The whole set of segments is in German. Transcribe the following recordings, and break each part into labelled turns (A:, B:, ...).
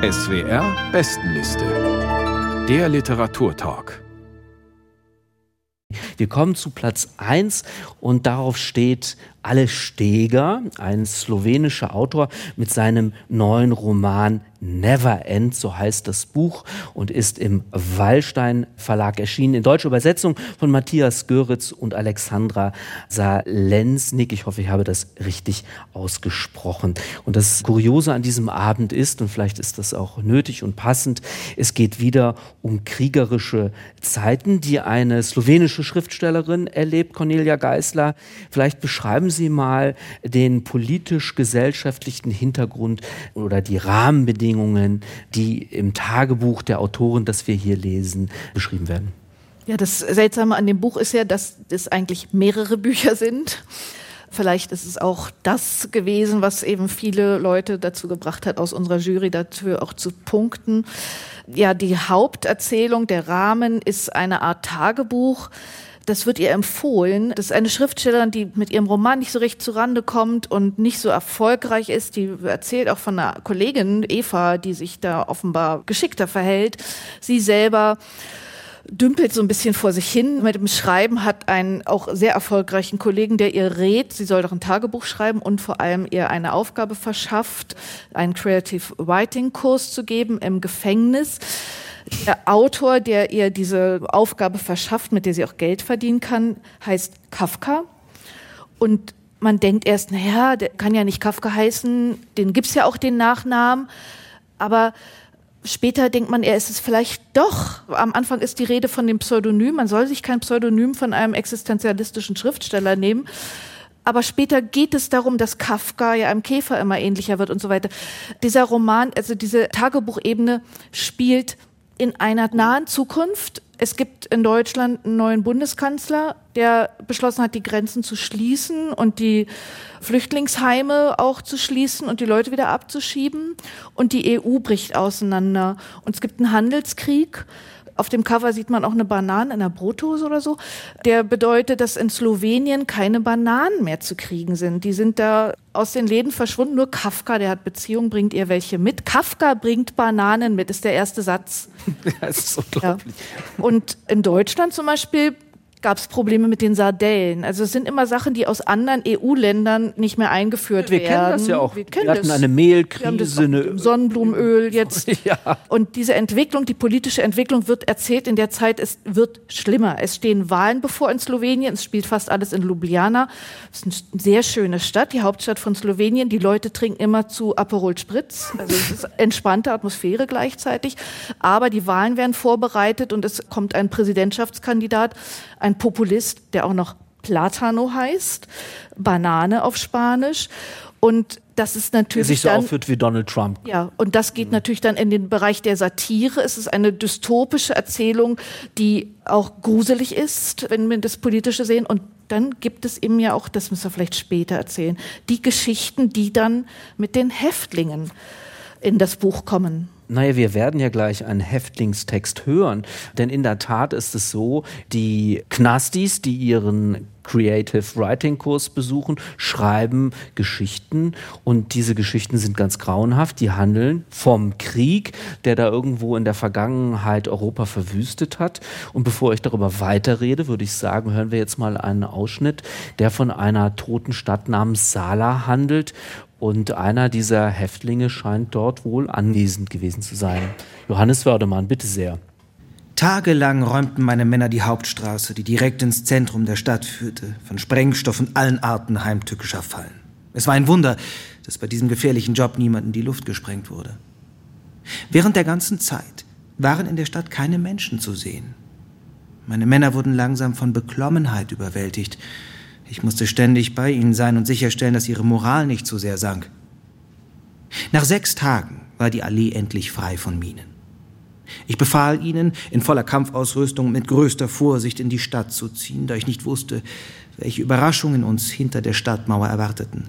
A: SWR Bestenliste. Der Literaturtalk.
B: Wir kommen zu Platz 1 und darauf steht Alle Steger, ein slowenischer Autor mit seinem neuen Roman Never End, so heißt das Buch und ist im Wallstein Verlag erschienen. In deutscher Übersetzung von Matthias Göritz und Alexandra Salensnik. Ich hoffe, ich habe das richtig ausgesprochen. Und das Kuriose an diesem Abend ist, und vielleicht ist das auch nötig und passend, es geht wieder um kriegerische Zeiten, die eine slowenische Schriftstellerin erlebt, Cornelia Geisler. Vielleicht beschreiben Sie mal den politisch-gesellschaftlichen Hintergrund oder die Rahmenbedingungen die im Tagebuch der Autorin, das wir hier lesen, beschrieben werden.
C: Ja, das Seltsame an dem Buch ist ja, dass es eigentlich mehrere Bücher sind. Vielleicht ist es auch das gewesen, was eben viele Leute dazu gebracht hat, aus unserer Jury dafür auch zu punkten. Ja, die Haupterzählung, der Rahmen ist eine Art Tagebuch, das wird ihr empfohlen. Das ist eine Schriftstellerin, die mit ihrem Roman nicht so recht zurande kommt und nicht so erfolgreich ist. Die erzählt auch von einer Kollegin, Eva, die sich da offenbar geschickter verhält. Sie selber dümpelt so ein bisschen vor sich hin. Mit dem Schreiben hat einen auch sehr erfolgreichen Kollegen, der ihr rät, sie soll doch ein Tagebuch schreiben und vor allem ihr eine Aufgabe verschafft, einen Creative Writing Kurs zu geben im Gefängnis. Der Autor, der ihr diese Aufgabe verschafft, mit der sie auch Geld verdienen kann, heißt Kafka. Und man denkt erst, naja, der kann ja nicht Kafka heißen, den gibt's ja auch den Nachnamen. Aber später denkt man, er ist es vielleicht doch. Am Anfang ist die Rede von dem Pseudonym. Man soll sich kein Pseudonym von einem existenzialistischen Schriftsteller nehmen. Aber später geht es darum, dass Kafka ja einem Käfer immer ähnlicher wird und so weiter. Dieser Roman, also diese Tagebuchebene spielt in einer nahen Zukunft. Es gibt in Deutschland einen neuen Bundeskanzler, der beschlossen hat, die Grenzen zu schließen und die Flüchtlingsheime auch zu schließen und die Leute wieder abzuschieben. Und die EU bricht auseinander. Und es gibt einen Handelskrieg. Auf dem Cover sieht man auch eine Banane in einer Brotdose oder so. Der bedeutet, dass in Slowenien keine Bananen mehr zu kriegen sind. Die sind da aus den Läden verschwunden. Nur Kafka, der hat Beziehungen, bringt ihr welche mit. Kafka bringt Bananen mit, ist der erste Satz.
B: das ist unglaublich.
C: Ja. Und in Deutschland zum Beispiel gab es Probleme mit den Sardellen. Also es sind immer Sachen, die aus anderen EU-Ländern nicht mehr eingeführt
B: wir
C: werden.
B: Wir kennen das ja auch. Wir, wir hatten das. eine Mehlkrise, eine
C: Sonnenblumenöl jetzt. ja. Und diese Entwicklung, die politische Entwicklung wird erzählt in der Zeit, es wird schlimmer. Es stehen Wahlen bevor in Slowenien. Es spielt fast alles in Ljubljana. Es ist eine sehr schöne Stadt, die Hauptstadt von Slowenien. Die Leute trinken immer zu Aperol Spritz. Also es ist entspannte Atmosphäre gleichzeitig. Aber die Wahlen werden vorbereitet und es kommt ein Präsidentschaftskandidat, ein Populist, der auch noch Platano heißt, Banane auf Spanisch. Und das ist natürlich
B: sich so
C: dann,
B: aufführt wie Donald Trump.
C: Ja, und das geht mhm. natürlich dann in den Bereich der Satire. Es ist eine dystopische Erzählung, die auch gruselig ist, wenn wir das Politische sehen. Und dann gibt es eben ja auch, das müssen wir vielleicht später erzählen, die Geschichten, die dann mit den Häftlingen in das Buch kommen.
B: Naja, wir werden ja gleich einen Häftlingstext hören, denn in der Tat ist es so, die Knastis, die ihren Creative Writing Kurs besuchen, schreiben Geschichten und diese Geschichten sind ganz grauenhaft. Die handeln vom Krieg, der da irgendwo in der Vergangenheit Europa verwüstet hat. Und bevor ich darüber weiterrede, würde ich sagen, hören wir jetzt mal einen Ausschnitt, der von einer toten Stadt namens Sala handelt und einer dieser Häftlinge scheint dort wohl anwesend gewesen zu sein. Johannes Wördemann, bitte sehr.
D: Tagelang räumten meine Männer die Hauptstraße, die direkt ins Zentrum der Stadt führte, von Sprengstoffen allen Arten heimtückischer Fallen. Es war ein Wunder, dass bei diesem gefährlichen Job niemand in die Luft gesprengt wurde. Während der ganzen Zeit waren in der Stadt keine Menschen zu sehen. Meine Männer wurden langsam von Beklommenheit überwältigt. Ich musste ständig bei ihnen sein und sicherstellen, dass ihre Moral nicht zu sehr sank. Nach sechs Tagen war die Allee endlich frei von Minen. Ich befahl ihnen, in voller Kampfausrüstung mit größter Vorsicht in die Stadt zu ziehen, da ich nicht wusste, welche Überraschungen uns hinter der Stadtmauer erwarteten.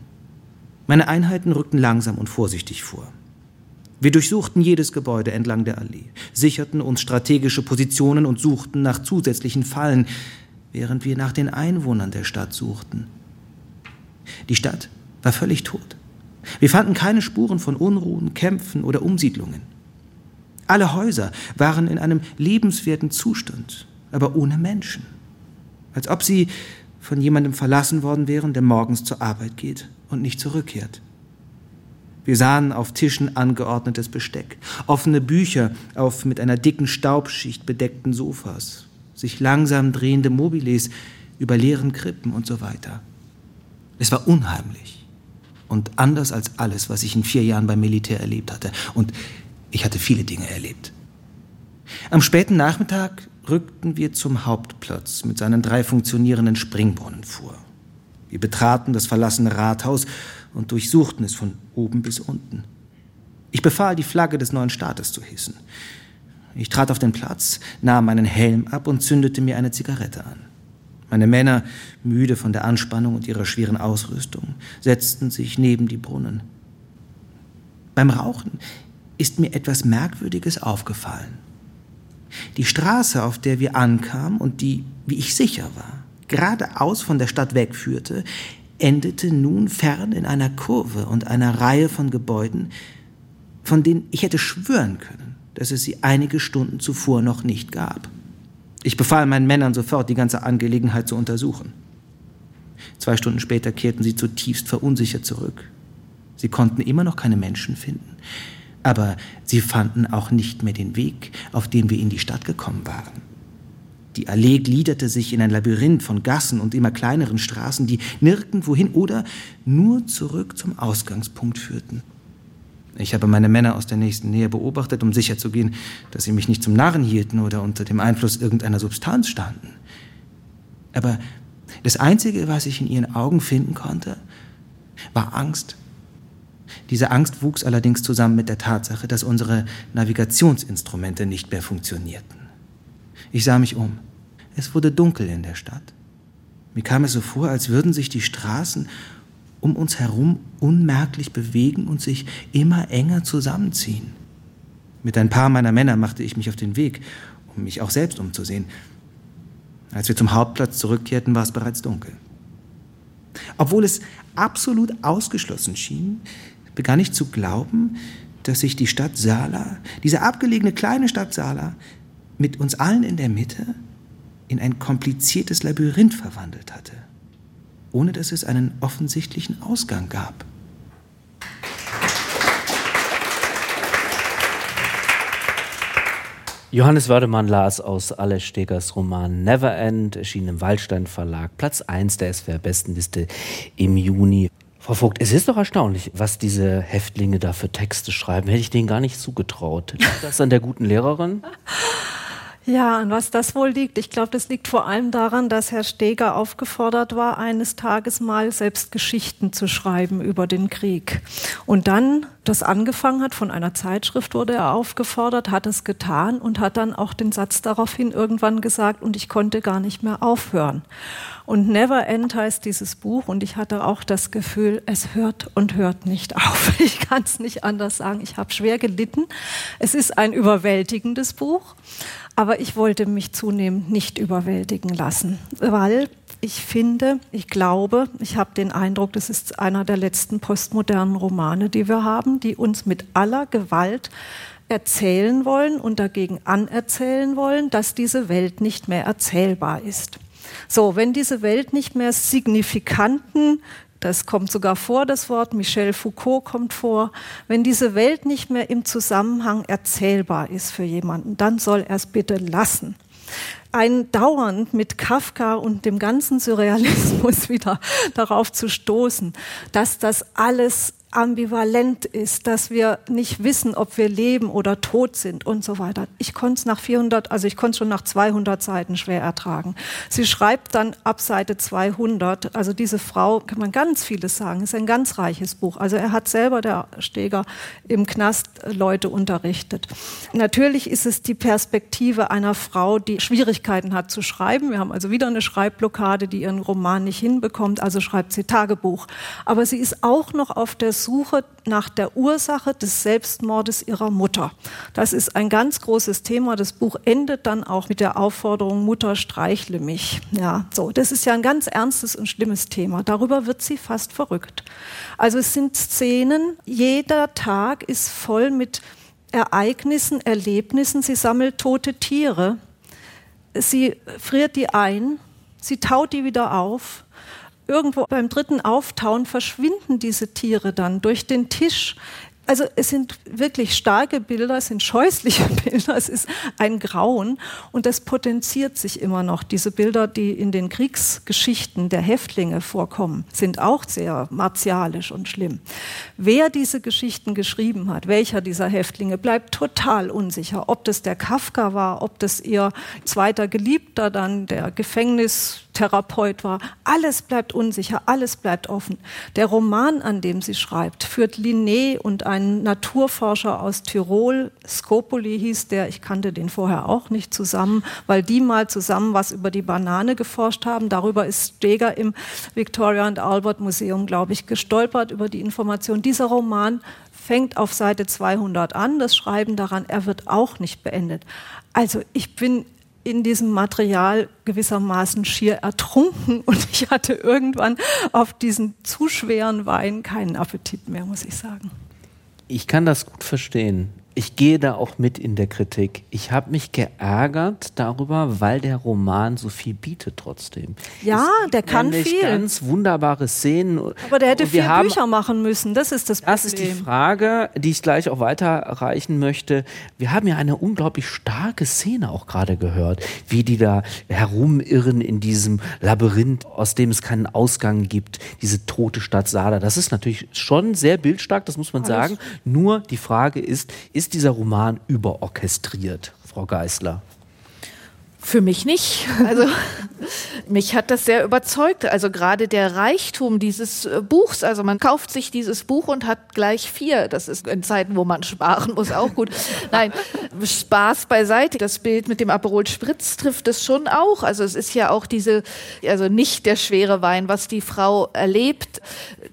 D: Meine Einheiten rückten langsam und vorsichtig vor. Wir durchsuchten jedes Gebäude entlang der Allee, sicherten uns strategische Positionen und suchten nach zusätzlichen Fallen, während wir nach den Einwohnern der Stadt suchten. Die Stadt war völlig tot. Wir fanden keine Spuren von Unruhen, Kämpfen oder Umsiedlungen. Alle Häuser waren in einem lebenswerten Zustand, aber ohne Menschen. Als ob sie von jemandem verlassen worden wären, der morgens zur Arbeit geht und nicht zurückkehrt. Wir sahen auf Tischen angeordnetes Besteck, offene Bücher auf mit einer dicken Staubschicht bedeckten Sofas, sich langsam drehende Mobiles über leeren Krippen und so weiter. Es war unheimlich und anders als alles, was ich in vier Jahren beim Militär erlebt hatte. Und ich hatte viele Dinge erlebt. Am späten Nachmittag rückten wir zum Hauptplatz mit seinen drei funktionierenden Springbrunnen vor. Wir betraten das verlassene Rathaus und durchsuchten es von oben bis unten. Ich befahl, die Flagge des neuen Staates zu hissen. Ich trat auf den Platz, nahm meinen Helm ab und zündete mir eine Zigarette an. Meine Männer, müde von der Anspannung und ihrer schweren Ausrüstung, setzten sich neben die Brunnen. Beim Rauchen ist mir etwas Merkwürdiges aufgefallen. Die Straße, auf der wir ankamen und die, wie ich sicher war, geradeaus von der Stadt wegführte, endete nun fern in einer Kurve und einer Reihe von Gebäuden, von denen ich hätte schwören können, dass es sie einige Stunden zuvor noch nicht gab. Ich befahl meinen Männern sofort, die ganze Angelegenheit zu untersuchen. Zwei Stunden später kehrten sie zutiefst verunsichert zurück. Sie konnten immer noch keine Menschen finden, aber sie fanden auch nicht mehr den Weg, auf dem wir in die Stadt gekommen waren. Die Allee gliederte sich in ein Labyrinth von Gassen und immer kleineren Straßen, die nirgendwohin oder nur zurück zum Ausgangspunkt führten. Ich habe meine Männer aus der nächsten Nähe beobachtet, um sicherzugehen, dass sie mich nicht zum Narren hielten oder unter dem Einfluss irgendeiner Substanz standen. Aber das Einzige, was ich in ihren Augen finden konnte, war Angst. Diese Angst wuchs allerdings zusammen mit der Tatsache, dass unsere Navigationsinstrumente nicht mehr funktionierten. Ich sah mich um. Es wurde dunkel in der Stadt. Mir kam es so vor, als würden sich die Straßen um uns herum unmerklich bewegen und sich immer enger zusammenziehen. Mit ein paar meiner Männer machte ich mich auf den Weg, um mich auch selbst umzusehen. Als wir zum Hauptplatz zurückkehrten, war es bereits dunkel. Obwohl es absolut ausgeschlossen schien, begann ich zu glauben, dass sich die Stadt Sala, diese abgelegene kleine Stadt Sala, mit uns allen in der Mitte in ein kompliziertes Labyrinth verwandelt hatte, ohne dass es einen offensichtlichen Ausgang gab.
B: Johannes Wördemann las aus Alle Stegers Roman Never End, erschien im Waldstein Verlag, Platz 1 der SWR-Bestenliste im Juni. Frau Vogt, es ist doch erstaunlich, was diese Häftlinge da für Texte schreiben. Hätte ich denen gar nicht zugetraut. Liegt das an der guten Lehrerin?
E: Ja, an was das wohl liegt? Ich glaube, das liegt vor allem daran, dass Herr Steger aufgefordert war, eines Tages mal selbst Geschichten zu schreiben über den Krieg. Und dann das angefangen hat, von einer Zeitschrift wurde er aufgefordert, hat es getan und hat dann auch den Satz daraufhin irgendwann gesagt, und ich konnte gar nicht mehr aufhören. Und Never End heißt dieses Buch und ich hatte auch das Gefühl, es hört und hört nicht auf. Ich kann es nicht anders sagen. Ich habe schwer gelitten. Es ist ein überwältigendes Buch. Aber ich wollte mich zunehmend nicht überwältigen lassen, weil ich finde, ich glaube, ich habe den Eindruck, das ist einer der letzten postmodernen Romane, die wir haben, die uns mit aller Gewalt erzählen wollen und dagegen anerzählen wollen, dass diese Welt nicht mehr erzählbar ist. So, wenn diese Welt nicht mehr signifikanten das kommt sogar vor, das Wort. Michel Foucault kommt vor. Wenn diese Welt nicht mehr im Zusammenhang erzählbar ist für jemanden, dann soll er es bitte lassen. Ein dauernd mit Kafka und dem ganzen Surrealismus wieder darauf zu stoßen, dass das alles ambivalent ist, dass wir nicht wissen, ob wir leben oder tot sind und so weiter. Ich konnte es nach 400, also ich konnte schon nach 200 Seiten schwer ertragen. Sie schreibt dann ab Seite 200, also diese Frau, kann man ganz vieles sagen, ist ein ganz reiches Buch. Also er hat selber, der Steger, im Knast Leute unterrichtet. Natürlich ist es die Perspektive einer Frau, die Schwierigkeiten hat zu schreiben. Wir haben also wieder eine Schreibblockade, die ihren Roman nicht hinbekommt, also schreibt sie Tagebuch. Aber sie ist auch noch auf der Suche nach der Ursache des Selbstmordes ihrer Mutter. Das ist ein ganz großes Thema. Das Buch endet dann auch mit der Aufforderung, Mutter, streichle mich. Ja, so. Das ist ja ein ganz ernstes und schlimmes Thema. Darüber wird sie fast verrückt. Also es sind Szenen, jeder Tag ist voll mit Ereignissen, Erlebnissen. Sie sammelt tote Tiere. Sie friert die ein, sie taut die wieder auf. Irgendwo beim dritten Auftauen verschwinden diese Tiere dann durch den Tisch also es sind wirklich starke Bilder, es sind scheußliche Bilder, es ist ein Grauen und das potenziert sich immer noch. Diese Bilder, die in den Kriegsgeschichten der Häftlinge vorkommen, sind auch sehr martialisch und schlimm. Wer diese Geschichten geschrieben hat, welcher dieser Häftlinge, bleibt total unsicher. Ob das der Kafka war, ob das ihr zweiter Geliebter dann, der Gefängnis Therapeut war. Alles bleibt unsicher, alles bleibt offen. Der Roman, an dem sie schreibt, führt Linné und einen Naturforscher aus Tirol, Scopoli hieß der, ich kannte den vorher auch nicht zusammen, weil die mal zusammen was über die Banane geforscht haben. Darüber ist Steger im Victoria and Albert Museum, glaube ich, gestolpert über die Information. Dieser Roman fängt auf Seite 200 an, das Schreiben daran, er wird auch nicht beendet. Also ich bin in diesem Material gewissermaßen schier ertrunken und ich hatte irgendwann auf diesen zu schweren Wein keinen Appetit mehr, muss ich sagen.
B: Ich kann das gut verstehen ich gehe da auch mit in der Kritik. Ich habe mich geärgert darüber, weil der Roman so viel bietet trotzdem.
E: Ja, der kann viel.
B: Ganz wunderbare Szenen.
E: Aber der hätte vier haben, Bücher machen müssen. Das ist das Problem.
B: Das ist die Frage, die ich gleich auch weiterreichen möchte. Wir haben ja eine unglaublich starke Szene auch gerade gehört, wie die da herumirren in diesem Labyrinth, aus dem es keinen Ausgang gibt. Diese tote Stadt Sada. Das ist natürlich schon sehr bildstark, das muss man Alles. sagen. Nur die Frage ist, ist dieser Roman überorchestriert, Frau Geißler?
C: Für mich nicht. Also mich hat das sehr überzeugt. Also gerade der Reichtum dieses äh, Buchs. Also man kauft sich dieses Buch und hat gleich vier. Das ist in Zeiten, wo man sparen muss, auch gut. Nein, Spaß beiseite. Das Bild mit dem Aperol Spritz trifft es schon auch. Also es ist ja auch diese, also nicht der schwere Wein, was die Frau erlebt.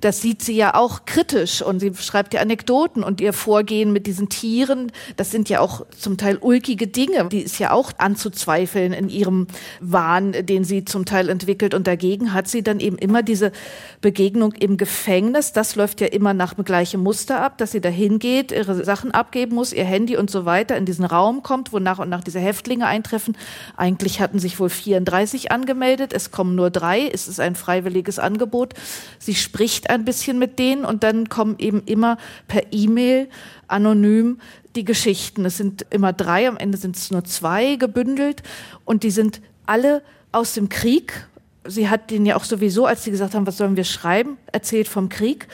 C: Das sieht sie ja auch kritisch und sie schreibt ja Anekdoten und ihr Vorgehen mit diesen Tieren. Das sind ja auch zum Teil ulkige Dinge. Die ist ja auch anzuzweifeln in ihrem Wahn, den sie zum Teil entwickelt. Und dagegen hat sie dann eben immer diese Begegnung im Gefängnis. Das läuft ja immer nach dem gleichen Muster ab, dass sie da hingeht, ihre Sachen abgeben muss, ihr Handy und so weiter in diesen Raum kommt, wo nach und nach diese Häftlinge eintreffen. Eigentlich hatten sich wohl 34 angemeldet. Es kommen nur drei. Es ist ein freiwilliges Angebot. Sie spricht ein bisschen mit denen und dann kommen eben immer per E-Mail anonym die Geschichten. Es sind immer drei, am Ende sind es nur zwei gebündelt und die sind alle aus dem Krieg. Sie hat den ja auch sowieso, als sie gesagt haben, was sollen wir schreiben, erzählt vom Krieg.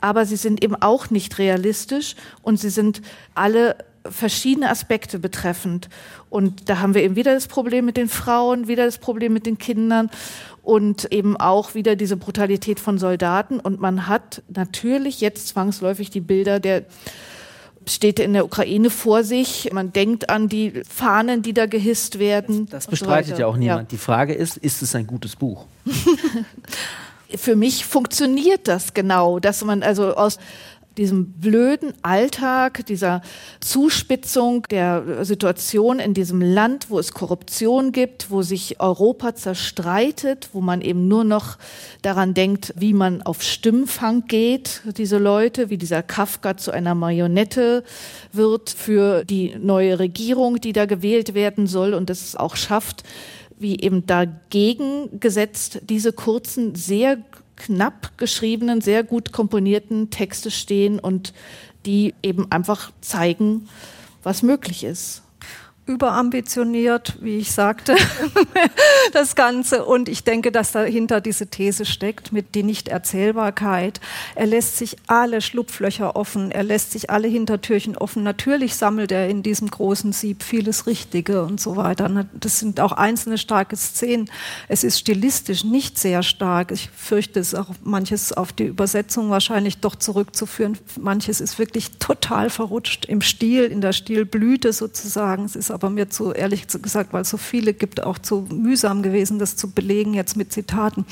C: Aber sie sind eben auch nicht realistisch und sie sind alle verschiedene Aspekte betreffend. Und da haben wir eben wieder das Problem mit den Frauen, wieder das Problem mit den Kindern und eben auch wieder diese Brutalität von Soldaten. Und man hat natürlich jetzt zwangsläufig die Bilder der Städte in der Ukraine vor sich. Man denkt an die Fahnen, die da gehisst werden.
B: Das, das bestreitet so ja auch niemand. Ja. Die Frage ist, ist es ein gutes Buch?
C: Für mich funktioniert das genau, dass man also aus diesem blöden Alltag, dieser Zuspitzung der Situation in diesem Land, wo es Korruption gibt, wo sich Europa zerstreitet, wo man eben nur noch daran denkt, wie man auf Stimmfang geht, diese Leute, wie dieser Kafka zu einer Marionette wird für die neue Regierung, die da gewählt werden soll und das auch schafft, wie eben dagegen gesetzt diese kurzen, sehr knapp geschriebenen, sehr gut komponierten Texte stehen und die eben einfach zeigen, was möglich ist
E: überambitioniert, wie ich sagte, das Ganze. Und ich denke, dass dahinter diese These steckt mit die Nichterzählbarkeit. Er lässt sich alle Schlupflöcher offen, er lässt sich alle Hintertürchen offen. Natürlich sammelt er in diesem großen Sieb vieles Richtige und so weiter. Das sind auch einzelne starke Szenen. Es ist stilistisch nicht sehr stark. Ich fürchte, es ist auch manches auf die Übersetzung wahrscheinlich doch zurückzuführen. Manches ist wirklich total verrutscht im Stil, in der Stilblüte sozusagen. Es ist aber mir zu, ehrlich gesagt, weil es so viele gibt, auch zu mühsam gewesen, das zu belegen jetzt mit Zitaten.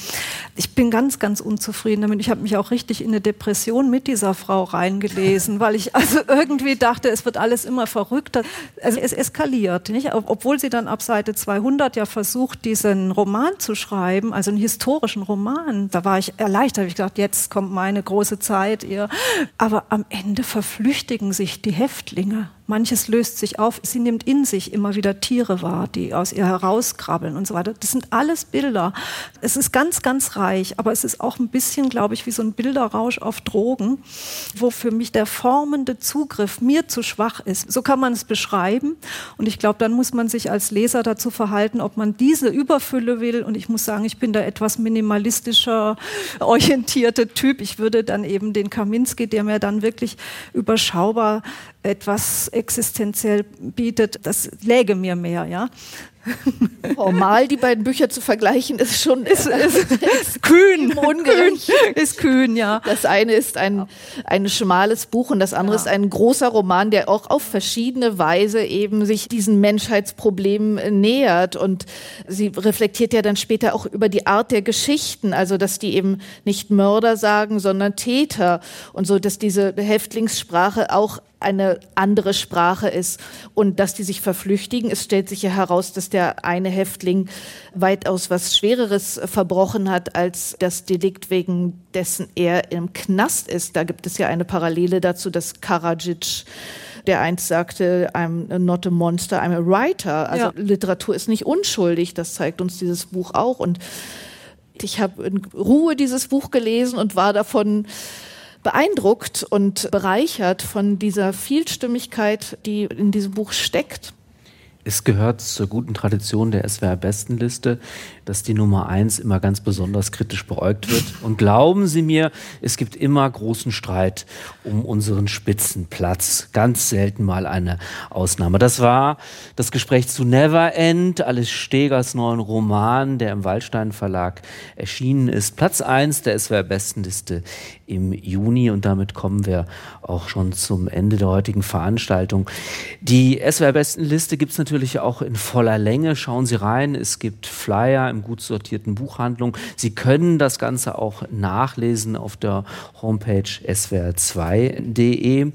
E: Ich bin ganz, ganz unzufrieden damit. Ich habe mich auch richtig in eine Depression mit dieser Frau reingelesen, weil ich also irgendwie dachte, es wird alles immer verrückter. Also es eskaliert, nicht? Obwohl sie dann ab Seite 200 ja versucht, diesen Roman zu schreiben, also einen historischen Roman. Da war ich erleichtert, ich gedacht, jetzt kommt meine große Zeit. Ihr. Aber am Ende verflüchtigen sich die Häftlinge manches löst sich auf. Sie nimmt in sich immer wieder Tiere wahr, die aus ihr herauskrabbeln und so weiter. Das sind alles Bilder. Es ist ganz, ganz reich, aber es ist auch ein bisschen, glaube ich, wie so ein Bilderrausch auf Drogen, wo für mich der formende Zugriff mir zu schwach ist. So kann man es beschreiben. Und ich glaube, dann muss man sich als Leser dazu verhalten, ob man diese Überfülle will. Und ich muss sagen, ich bin da etwas minimalistischer orientierte Typ. Ich würde dann eben den Kaminski, der mir dann wirklich überschaubar etwas existenziell bietet, das läge mir mehr, ja.
C: Formal die beiden Bücher zu vergleichen, ist schon ist, ist,
E: ist kühn. Ungerecht. Ist kühn, ja.
C: Das eine ist ein, ein schmales Buch und das andere ja. ist ein großer Roman, der auch auf verschiedene Weise eben sich diesen Menschheitsproblemen nähert. Und sie reflektiert ja dann später auch über die Art der Geschichten, also dass die eben nicht Mörder sagen, sondern Täter und so, dass diese Häftlingssprache auch eine andere Sprache ist und dass die sich verflüchtigen. Es stellt sich ja heraus, dass der eine Häftling weitaus was Schwereres verbrochen hat als das Delikt, wegen dessen er im Knast ist. Da gibt es ja eine Parallele dazu, dass Karadzic der einst sagte, I'm not a monster, I'm a writer. Also ja. Literatur ist nicht unschuldig, das zeigt uns dieses Buch auch. Und ich habe in Ruhe dieses Buch gelesen und war davon beeindruckt und bereichert von dieser Vielstimmigkeit, die in diesem Buch steckt.
B: Es gehört zur guten Tradition der SWR-Bestenliste, dass die Nummer eins immer ganz besonders kritisch beäugt wird. Und glauben Sie mir, es gibt immer großen Streit um unseren Spitzenplatz. Ganz selten mal eine Ausnahme. Das war das Gespräch zu Never End, Alice Stegers neuen Roman, der im Waldstein Verlag erschienen ist. Platz eins der SWR-Bestenliste im Juni. Und damit kommen wir auch schon zum Ende der heutigen Veranstaltung. Die SWR-Bestenliste gibt es natürlich auch in voller Länge. Schauen Sie rein. Es gibt Flyer im gut sortierten Buchhandlung. Sie können das Ganze auch nachlesen auf der Homepage swr2.de.